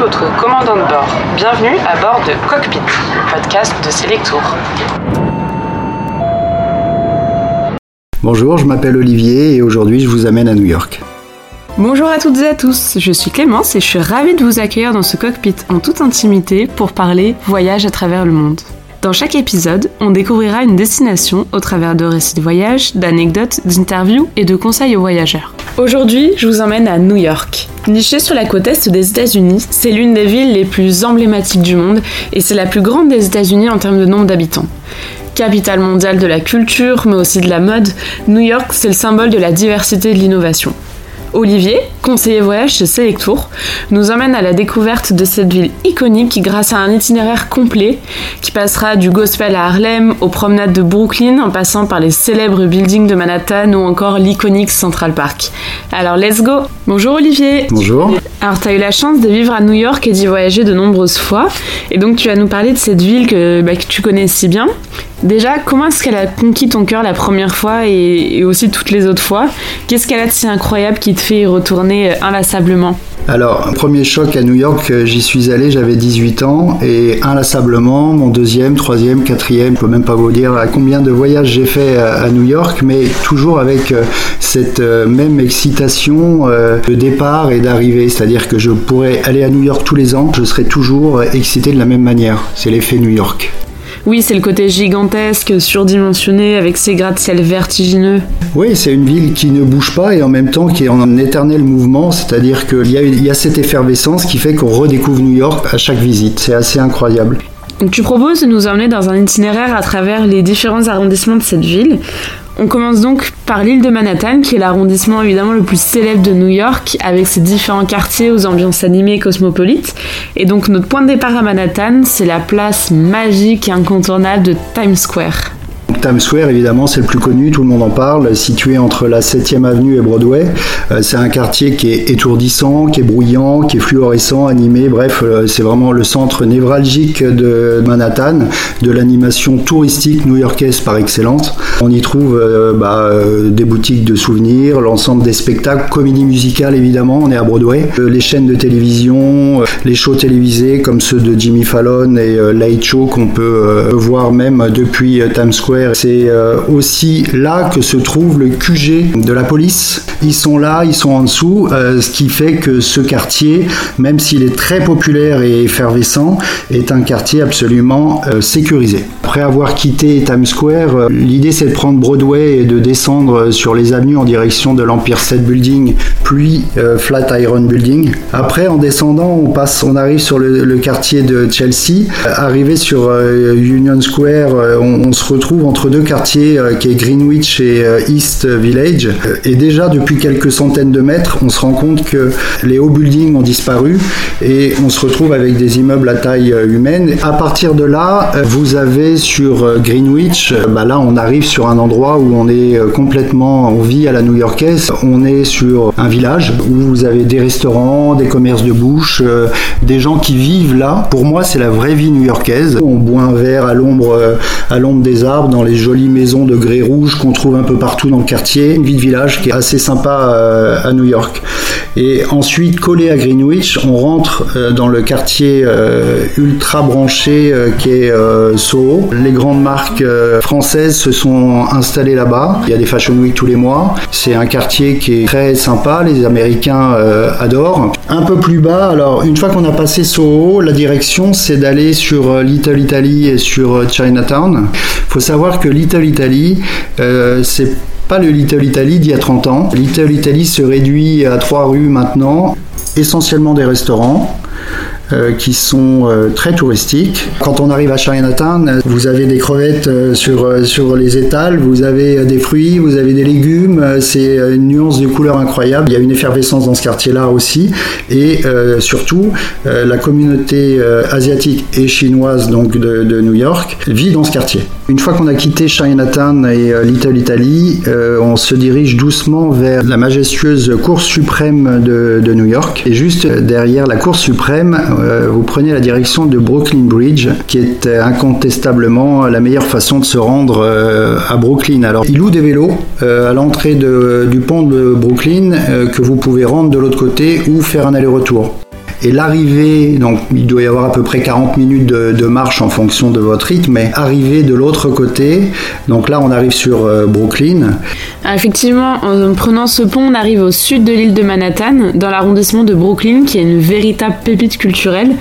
votre commandant de bord. Bienvenue à bord de Cockpit, podcast de Selectour. Bonjour, je m'appelle Olivier et aujourd'hui je vous amène à New York. Bonjour à toutes et à tous, je suis Clémence et je suis ravie de vous accueillir dans ce cockpit en toute intimité pour parler voyage à travers le monde. Dans chaque épisode, on découvrira une destination au travers de récits de voyage, d'anecdotes, d'interviews et de conseils aux voyageurs. Aujourd'hui, je vous emmène à New York. Nichée sur la côte est des États-Unis, c'est l'une des villes les plus emblématiques du monde et c'est la plus grande des États-Unis en termes de nombre d'habitants. Capitale mondiale de la culture, mais aussi de la mode, New York, c'est le symbole de la diversité et de l'innovation. Olivier, conseiller voyage chez Selectour, nous emmène à la découverte de cette ville iconique grâce à un itinéraire complet qui passera du gospel à Harlem, aux promenades de Brooklyn en passant par les célèbres buildings de Manhattan ou encore l'iconique Central Park. Alors let's go Bonjour Olivier Bonjour Alors tu as eu la chance de vivre à New York et d'y voyager de nombreuses fois et donc tu vas nous parler de cette ville que, bah, que tu connais si bien. Déjà, comment est-ce qu'elle a conquis ton cœur la première fois et, aussi toutes les autres fois? Qu'est-ce qu'elle a de si incroyable qui te fait y retourner euh, inlassablement? Alors, premier choc à New York, euh, j'y suis allé, j'avais 18 ans, et inlassablement, mon deuxième, troisième, quatrième, je peux même pas vous dire à combien de voyages j'ai fait à New York, mais toujours avec euh, cette même excitation de départ et d'arrivée, c'est-à-dire que je pourrais aller à New York tous les ans, je serais toujours excité de la même manière. C'est l'effet New York. Oui, c'est le côté gigantesque, surdimensionné, avec ses gratte-ciel vertigineux. Oui, c'est une ville qui ne bouge pas et en même temps qui est en éternel mouvement, c'est-à-dire qu'il y, y, a cette effervescence qui fait qu'on redécouvre New York à chaque visite. C'est assez incroyable. tu proposes de nous emmener dans un itinéraire à travers les différents arrondissements de cette ville. On commence donc par l'île de Manhattan, qui est l'arrondissement évidemment le plus célèbre de New York, avec ses différents quartiers aux ambiances animées et cosmopolites. Et donc notre point de départ à Manhattan, c'est la place magique et incontournable de Times Square. Times Square, évidemment, c'est le plus connu, tout le monde en parle, situé entre la 7e avenue et Broadway. Euh, c'est un quartier qui est étourdissant, qui est bruyant, qui est fluorescent, animé, bref, euh, c'est vraiment le centre névralgique de Manhattan, de l'animation touristique new-yorkaise par excellence. On y trouve euh, bah, des boutiques de souvenirs, l'ensemble des spectacles, comédie musicale évidemment, on est à Broadway, les chaînes de télévision, les shows télévisés comme ceux de Jimmy Fallon et Late Show qu'on peut voir même depuis Times Square c'est euh, aussi là que se trouve le QG de la police. Ils sont là, ils sont en dessous, euh, ce qui fait que ce quartier, même s'il est très populaire et effervescent, est un quartier absolument euh, sécurisé. Après avoir quitté Times Square, l'idée c'est de prendre Broadway et de descendre sur les avenues en direction de l'Empire State Building, puis Flatiron Building. Après, en descendant, on passe, on arrive sur le, quartier de Chelsea. Arrivé sur Union Square, on, on se retrouve entre deux quartiers euh, qui est Greenwich et euh, East Village. Et déjà depuis quelques centaines de mètres, on se rend compte que les hauts buildings ont disparu et on se retrouve avec des immeubles à taille euh, humaine. À partir de là, vous avez sur Greenwich, bah là on arrive sur un endroit où on est complètement, on vit à la new-yorkaise. On est sur un village où vous avez des restaurants, des commerces de bouche, des gens qui vivent là. Pour moi, c'est la vraie vie new-yorkaise. On boit un verre à l'ombre, à l'ombre des arbres dans les jolies maisons de grès rouge qu'on trouve un peu partout dans le quartier. Une vie de village qui est assez sympa euh, à New York. Et ensuite, collé à Greenwich, on rentre euh, dans le quartier euh, ultra branché qui est Soho. Les grandes marques françaises se sont installées là-bas. Il y a des Fashion Week tous les mois. C'est un quartier qui est très sympa. Les Américains adorent. Un peu plus bas, alors une fois qu'on a passé Soho, la direction c'est d'aller sur Little Italy et sur Chinatown. Il faut savoir que Little Italy, euh, c'est pas le Little Italy d'il y a 30 ans. Little Italy se réduit à trois rues maintenant, essentiellement des restaurants. Euh, qui sont euh, très touristiques. Quand on arrive à Chinatown, vous avez des crevettes euh, sur, sur les étals, vous avez des fruits, vous avez des légumes, c'est une nuance de couleurs incroyable. Il y a une effervescence dans ce quartier-là aussi. Et surtout, la communauté asiatique et chinoise donc de, de, New York vit dans ce quartier. Une fois qu'on a quitté Chinatown et Little Italy, on se dirige doucement vers la majestueuse Cour suprême de, de New York. Et juste derrière la Cour suprême, euh, vous prenez la direction de Brooklyn Bridge, qui est euh, incontestablement la meilleure façon de se rendre euh, à Brooklyn. Alors, il loue des vélos à l'entrée du pont de Brooklyn que vous pouvez rendre de l'autre côté ou faire un aller-retour. Et l'arrivée, donc il doit y avoir à peu près 40 minutes de, marche en fonction de votre rythme, mais arriver de l'autre côté, donc là on arrive sur euh, Brooklyn. Effectivement, en prenant ce pont, on arrive au sud de l'île de Manhattan, dans l'arrondissement de Brooklyn, qui est une véritable pépite culturelle.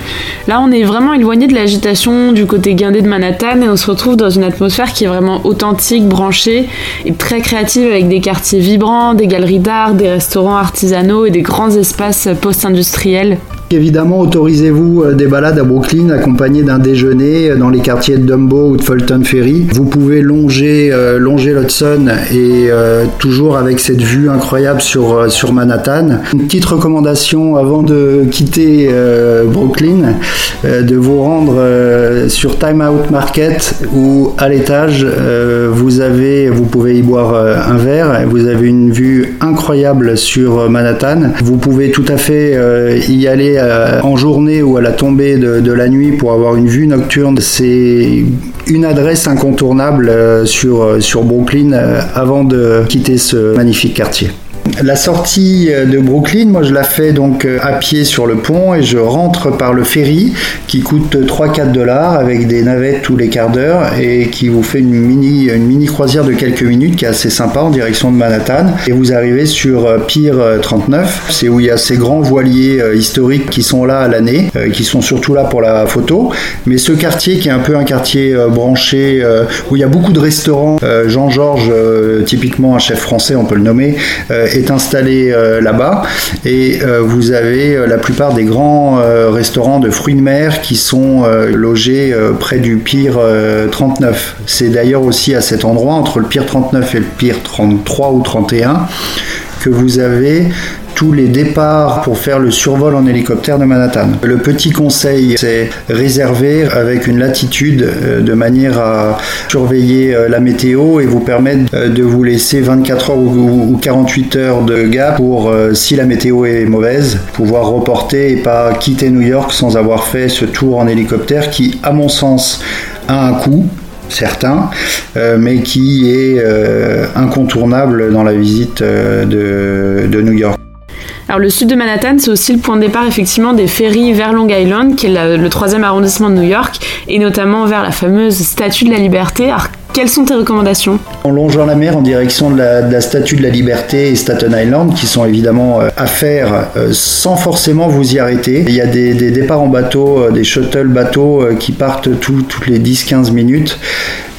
Là, on est vraiment éloigné de l'agitation du côté guindé de Manhattan et on se retrouve dans une atmosphère qui est vraiment authentique, branchée et très créative avec des quartiers vibrants, des galeries d'art, des restaurants artisanaux et des grands espaces post-industriels. Évidemment, autorisez-vous euh, des balades à Brooklyn accompagnées d'un déjeuner euh, dans les quartiers de Dumbo ou de Fulton Ferry. Vous pouvez longer, euh, longer l'Hudson et toujours avec cette vue incroyable sur, sur Manhattan. Une petite recommandation avant de quitter Brooklyn, de vous rendre sur Time Out Market où à l'étage vous avez, vous pouvez y boire un verre. Vous avez une vue incroyable sur Manhattan. Vous pouvez tout à fait y aller euh, en journée ou à la tombée de, la nuit pour avoir une vue nocturne. C'est une adresse incontournable euh, sur, euh, sur Brooklyn avant de quitter ce magnifique quartier. La sortie euh, de Brooklyn, moi je la fais donc euh, à pied sur le pont et je rentre par le ferry qui coûte 3-4 dollars avec des navettes tous les quarts d'heure et qui vous fait une mini, une mini croisière de quelques minutes qui est assez sympa en direction de Manhattan. Et vous arrivez sur euh, Pier 39, c'est où il y a ces grands voiliers historiques qui sont là à l'année, qui sont surtout là pour la photo. Mais ce quartier qui est un peu un quartier branché où il y a beaucoup de restaurants, Jean-Georges, typiquement un chef français, on peut le nommer, installé euh, là-bas et euh, vous avez euh, la plupart des grands restaurants de fruits de mer qui sont logés près du Pier 39. C'est d'ailleurs aussi à cet endroit, entre le Pier 39 et le Pier 33 ou 31, que vous avez tous les départs pour faire le survol en hélicoptère de Manhattan. Le petit conseil, c'est réserver avec une latitude euh, de manière à surveiller euh, la météo et vous permettre euh, de vous laisser 24 heures ou 48 heures de gap pour, si la météo est mauvaise, pouvoir reporter et pas quitter New York sans avoir fait ce tour en hélicoptère qui, à mon sens, a un coût certain, mais qui est incontournable dans la visite de New York. Alors le sud de Manhattan, c'est aussi le point de départ effectivement des ferries vers Long Island, qui est le troisième arrondissement de New York, et notamment vers la fameuse Statue de la Liberté. Alors quelles sont tes recommandations? En longeant la mer en direction de la, Statue de la Liberté et Staten Island, qui sont évidemment euh, à faire euh, sans forcément vous y arrêter. Il y a des, départs en bateau, euh, des shuttle bateaux qui partent toutes les 10-15 minutes.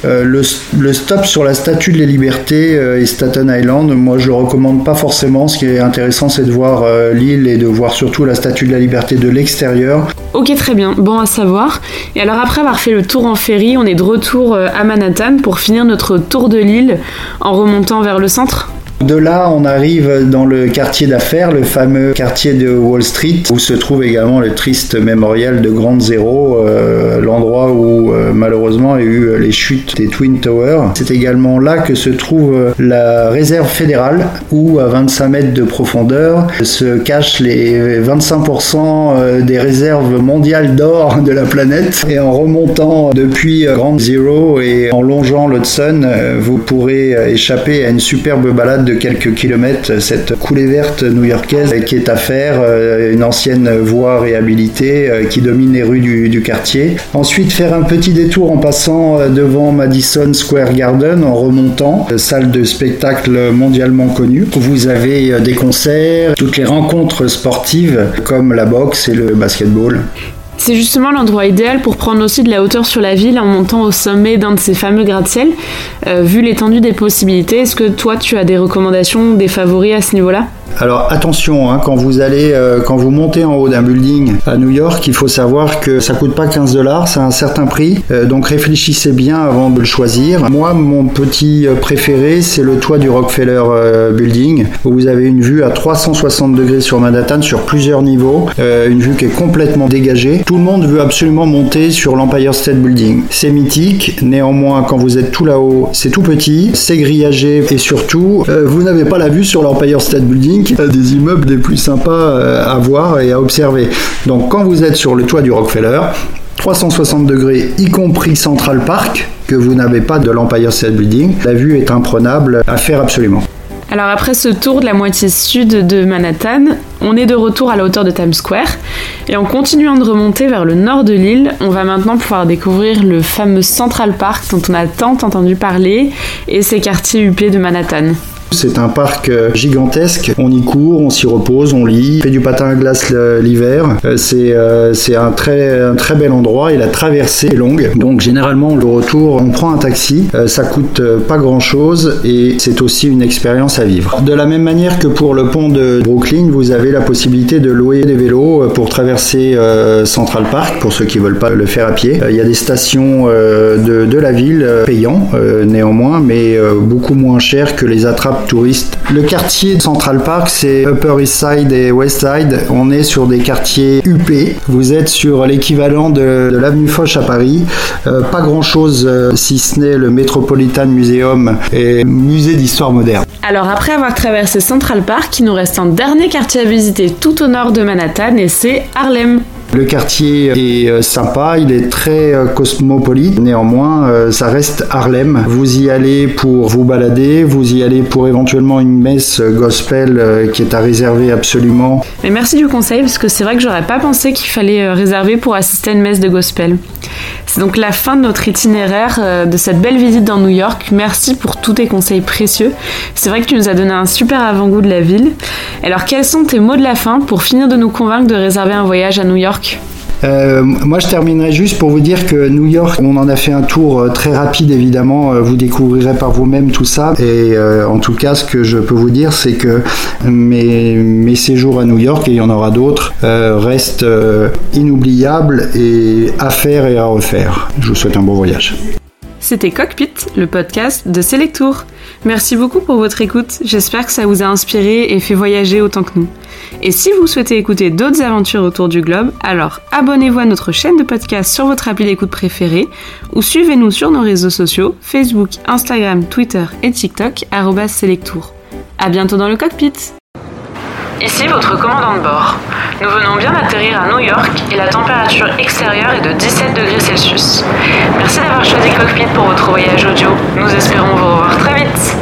Euh, le, stop sur la statue de la liberté euh, et Staten Island, moi je le recommande pas forcément. Ce qui est intéressant, c'est de voir euh, l'île et de voir surtout la statue de la liberté de l'extérieur. Ok, très bien, bon à savoir. Et alors après avoir fait le tour en ferry, on est de retour à Manhattan pour finir notre tour de l'île en remontant vers le centre? De là, on arrive dans le quartier d'affaires, le fameux quartier de Wall Street, où se trouve également le triste mémorial de Grand Zéro, euh, l'endroit où euh, malheureusement il a eu les chutes des Twin Towers. C'est également là que se trouve la réserve fédérale, où à 25 mètres de profondeur se cachent les 25% euh, des réserves mondiales d'or de la planète. Et en remontant depuis Grand Zero et en longeant l'Hudson, vous pourrez échapper à une superbe balade quelques kilomètres cette coulée verte new-yorkaise qui est à faire, euh, une ancienne voie réhabilitée euh, qui domine les rues du, quartier. Ensuite, faire un petit détour en passant euh, devant Madison Square Garden en remontant, salle de spectacle mondialement connue. Vous avez des concerts, toutes les rencontres sportives comme la boxe et le basketball. C'est justement l'endroit idéal pour prendre aussi de la hauteur sur la ville en montant au sommet d'un de ces fameux gratte-ciel. Euh, vu l'étendue des possibilités, est-ce que toi tu as des recommandations, des favoris à ce niveau-là? Alors attention, hein, quand vous allez, euh, quand vous montez en haut d'un building à New York, il faut savoir que ça coûte pas 15 dollars, c'est un certain prix. Euh, donc réfléchissez bien avant de le choisir. Moi, mon petit euh, préféré, c'est le toit du Rockefeller Building, où vous avez une vue à 360 degrés sur Manhattan, sur plusieurs niveaux, une vue qui est complètement dégagée. Tout le monde veut absolument monter sur l'Empire State Building. C'est mythique, néanmoins, quand vous êtes tout là-haut, c'est tout petit, c'est grillagé, et surtout, vous n'avez pas la vue sur l'Empire State Building des immeubles des plus sympas euh, à voir et à observer. Donc quand vous êtes sur le toit du Rockefeller, 360 degrés, y compris Central Park, que vous n'avez pas de l'Empire State Building, la vue est imprenable à faire absolument. Alors après ce tour de la moitié sud de Manhattan, on est de retour à la hauteur de Times Square et en continuant de remonter vers le nord de l'île, on va maintenant pouvoir découvrir le fameux Central Park dont on a tant entendu parler et ses quartiers huppés de Manhattan. C'est un parc euh, gigantesque. On y court, on s'y repose, on lit, on fait du patin à glace l'hiver. Euh, c'est euh, c'est un très un très bel endroit et la traversée est longue. Donc généralement le retour, on prend un taxi. Ça coûte pas grand chose et c'est aussi une expérience à vivre. De la même manière que pour le pont de Brooklyn, vous avez la possibilité de louer des vélos pour traverser Central Park pour ceux qui veulent pas le faire à pied. Il y a des stations de, la ville payants néanmoins, mais beaucoup moins chères que les attrapes touristes. Le quartier Central Park, c'est Upper East Side et West Side. On est sur des quartiers UP. Vous êtes sur l'équivalent de, l'avenue Foch à Paris. Euh, pas grand chose euh, si ce n'est le Metropolitan Museum et musée d'histoire moderne. Alors après avoir traversé Central Park, il nous reste un dernier quartier à visiter tout au nord de Manhattan et c'est Harlem. Le quartier est euh, sympa, il est très euh, cosmopolite. Néanmoins, euh, ça reste Harlem. Vous y allez pour vous balader, vous y allez pour éventuellement une messe gospel qui est à réserver absolument. Mais merci du conseil parce que c'est vrai que j'aurais pas pensé qu'il fallait réserver pour assister à une messe de gospel. C'est donc la fin de notre itinéraire de cette belle visite dans New York. Merci pour tous tes conseils précieux. C'est vrai que tu nous as donné un super avant-goût de la ville. Alors quels sont tes mots de la fin pour finir de nous convaincre de réserver un voyage à New York? Euh, moi, je terminerai juste pour vous dire que New York, on en a fait un tour euh, très rapide, évidemment. Euh, vous découvrirez par vous-même tout ça. Et en tout cas, ce que je peux vous dire, c'est que mes, mes, séjours à New York, et il y en aura d'autres, restent inoubliables et à faire et à refaire. Je vous souhaite un bon voyage. C'était Cockpit, le podcast de Selectour. Merci beaucoup pour votre écoute. J'espère que ça vous a inspiré et fait voyager autant que nous. Et si vous souhaitez écouter d'autres aventures autour du globe, alors abonnez-vous à notre chaîne de podcast sur votre appli d'écoute préférée ou suivez-nous sur nos réseaux sociaux Facebook, Instagram, Twitter et TikTok @selectour. À bientôt dans le cockpit. Ici votre commandant de bord. Nous venons bien d'atterrir à New York et la température extérieure est de 17 degrés Celsius. Merci d'avoir choisi Cockpit pour votre voyage audio. Nous espérons vous revoir très vite.